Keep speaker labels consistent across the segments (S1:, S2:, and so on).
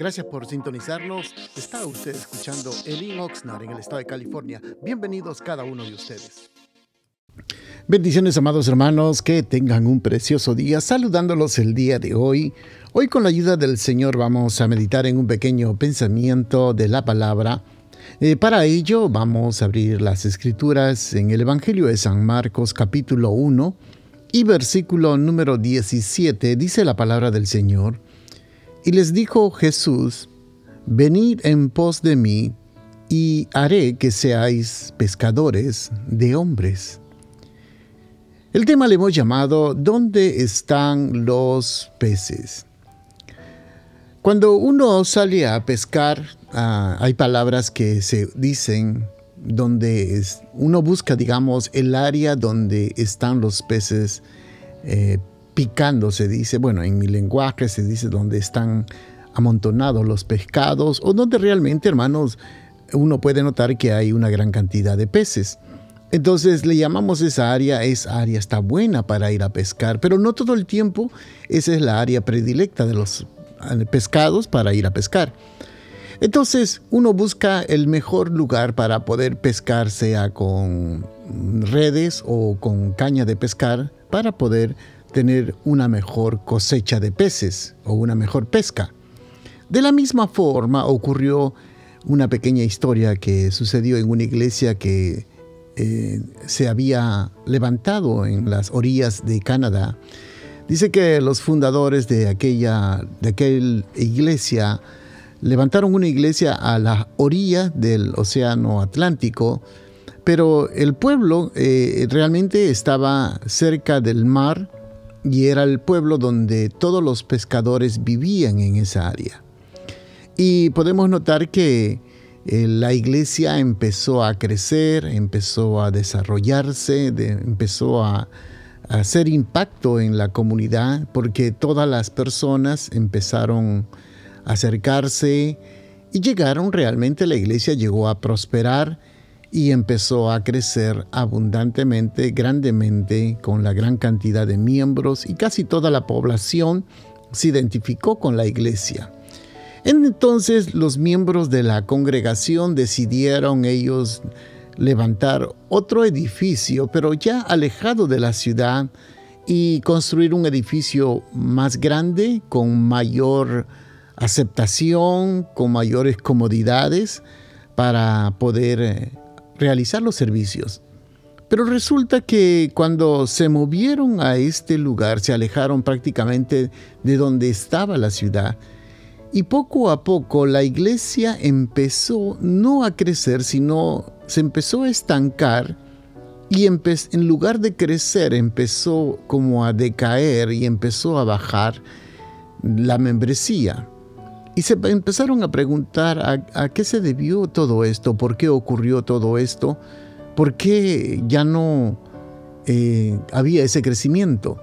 S1: Gracias por sintonizarnos. Está usted escuchando Elin Oxnard en el estado de California. Bienvenidos cada uno de ustedes. Bendiciones, amados hermanos, que tengan un precioso día. Saludándolos el día de hoy. Hoy con la ayuda del Señor vamos a meditar en un pequeño pensamiento de la palabra. Eh, para ello vamos a abrir las escrituras en el Evangelio de San Marcos capítulo 1 y versículo número 17. Dice la palabra del Señor. Y les dijo Jesús, venid en pos de mí, y haré que seáis pescadores de hombres. El tema le hemos llamado ¿Dónde están los peces? Cuando uno sale a pescar, ah, hay palabras que se dicen donde uno busca, digamos, el área donde están los peces eh, picando, se dice, bueno, en mi lenguaje se dice donde están amontonados los pescados o donde realmente, hermanos, uno puede notar que hay una gran cantidad de peces. Entonces le llamamos esa área, esa área está buena para ir a pescar, pero no todo el tiempo esa es la área predilecta de los eh, pescados para ir a pescar. Entonces uno busca el mejor lugar para poder pescar, sea con redes o con caña de pescar, para poder tener una mejor cosecha de peces o una mejor pesca. De la misma forma ocurrió una pequeña historia que sucedió en una iglesia que eh, se había levantado en las orillas de Canadá. Dice que los fundadores de aquella, de aquella iglesia levantaron una iglesia a la orilla del Océano Atlántico, pero el pueblo eh, realmente estaba cerca del mar y era el pueblo donde todos los pescadores vivían en esa área. Y podemos notar que eh, la iglesia empezó a crecer, empezó a desarrollarse, empezó a, a, hacer impacto en la comunidad porque todas las personas empezaron a acercarse y llegaron realmente, la iglesia llegó a prosperar y empezó a crecer abundantemente, grandemente, con la gran cantidad de miembros y casi toda la población se identificó con la iglesia. Entonces los miembros de la congregación decidieron ellos levantar otro edificio, pero ya alejado de la ciudad, y construir un edificio más grande, con mayor aceptación, con mayores comodidades, para poder eh, realizar los servicios. Pero resulta que cuando se movieron a este lugar, se alejaron prácticamente de donde estaba la ciudad. Y poco a poco la iglesia empezó no a crecer, sino se empezó a estancar y en lugar de crecer empezó como a decaer y empezó a bajar la membresía. Y se empezaron a preguntar a, qué se debió todo esto, por qué ocurrió todo esto, por qué ya no eh, había ese crecimiento.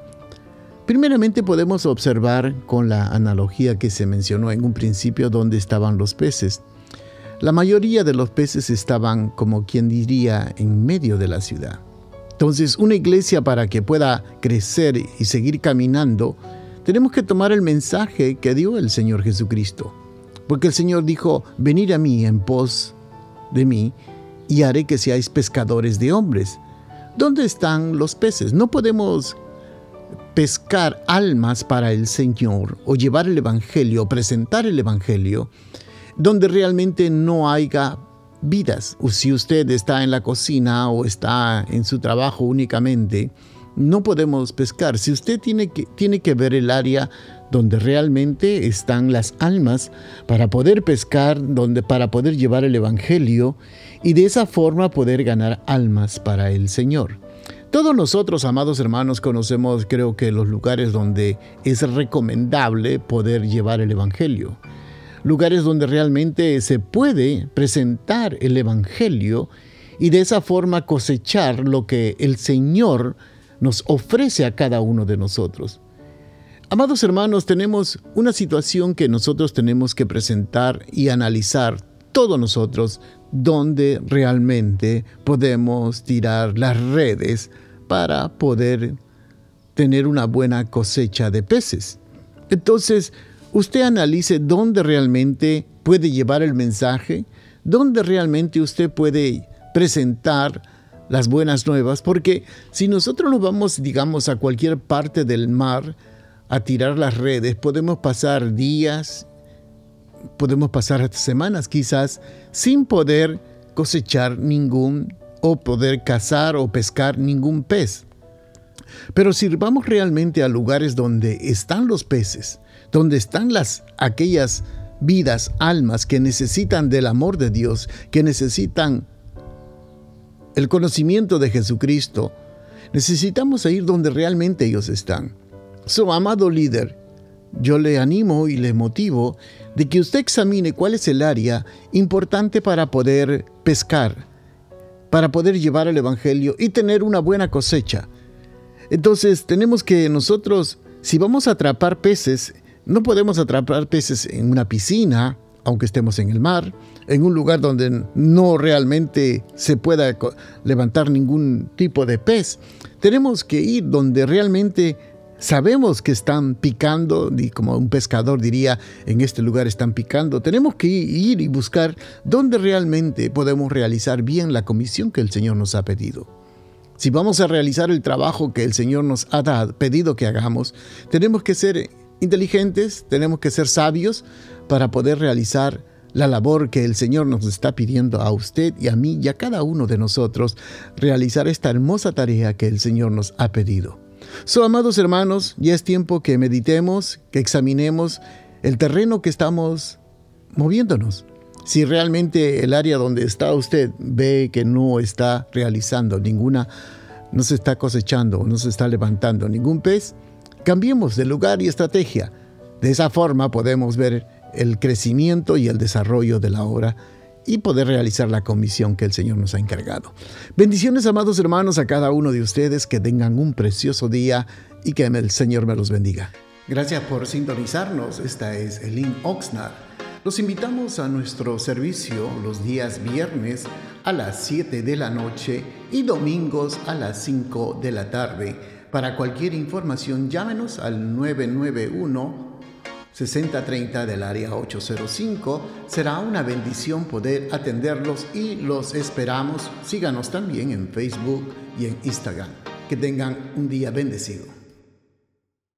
S1: Primeramente podemos observar con la analogía que se mencionó en un principio dónde estaban los peces. La mayoría de los peces estaban, como quien diría, en medio de la ciudad. Entonces, una iglesia para que pueda crecer y seguir caminando, tenemos que tomar el mensaje que dio el Señor Jesucristo. Porque el Señor dijo, venid a mí en pos de mí y haré que seáis pescadores de hombres. ¿Dónde están los peces? No podemos pescar almas para el Señor o llevar el Evangelio, o presentar el Evangelio, donde realmente no haya vidas. O si usted está en la cocina o está en su trabajo únicamente, no podemos pescar. Si usted tiene que, tiene que ver el área donde realmente están las almas para poder pescar, donde para poder llevar el evangelio y de esa forma poder ganar almas para el Señor. Todos nosotros, amados hermanos, conocemos creo que los lugares donde es recomendable poder llevar el evangelio. Lugares donde realmente se puede presentar el evangelio y de esa forma cosechar lo que el Señor nos ofrece a cada uno de nosotros. Amados hermanos, tenemos una situación que nosotros tenemos que presentar y analizar todos nosotros donde realmente podemos tirar las redes para poder tener una buena cosecha de peces. Entonces, usted analice dónde realmente puede llevar el mensaje, dónde realmente usted puede presentar las buenas nuevas, porque si nosotros nos vamos, digamos, a cualquier parte del mar a tirar las redes, podemos pasar días, podemos pasar semanas quizás sin poder cosechar ningún o poder cazar o pescar ningún pez. Pero si vamos realmente a lugares donde están los peces, donde están las aquellas vidas, almas que necesitan del amor de Dios, que necesitan el conocimiento de Jesucristo, necesitamos ir donde realmente ellos están. Su amado líder, yo le animo y le motivo de que usted examine cuál es el área importante para poder pescar, para poder llevar el Evangelio y tener una buena cosecha. Entonces tenemos que nosotros, si vamos a atrapar peces, no podemos atrapar peces en una piscina, aunque estemos en el mar, en un lugar donde no realmente se pueda levantar ningún tipo de pez. Tenemos que ir donde realmente sabemos que están picando, y como un pescador diría, en este lugar están picando. Tenemos que ir y buscar dónde realmente podemos realizar bien la comisión que el Señor nos ha pedido. Si vamos a realizar el trabajo que el Señor nos ha pedido que hagamos, tenemos que ser inteligentes, tenemos que ser sabios para poder realizar la labor que el Señor nos está pidiendo a usted y a mí y a cada uno de nosotros, realizar esta hermosa tarea que el Señor nos ha pedido. So, amados hermanos, ya es tiempo que meditemos, que examinemos el terreno que estamos moviéndonos. Si realmente el área donde está usted ve que no está realizando ninguna, no se está cosechando, no se está levantando ningún pez, cambiemos de lugar y estrategia. De esa forma podemos ver el crecimiento y el desarrollo de la obra y poder realizar la comisión que el Señor nos ha encargado. Bendiciones, amados hermanos, a cada uno de ustedes, que tengan un precioso día y que el Señor me los bendiga. Gracias por sintonizarnos. Esta es Elin Oxnard. Los invitamos a nuestro servicio los días viernes a las 7 de la noche y domingos a las 5 de la tarde. Para cualquier información, llámenos al 991 6030 del área 805. Será una bendición poder atenderlos y los esperamos. Síganos también en Facebook y en Instagram. Que tengan un día bendecido.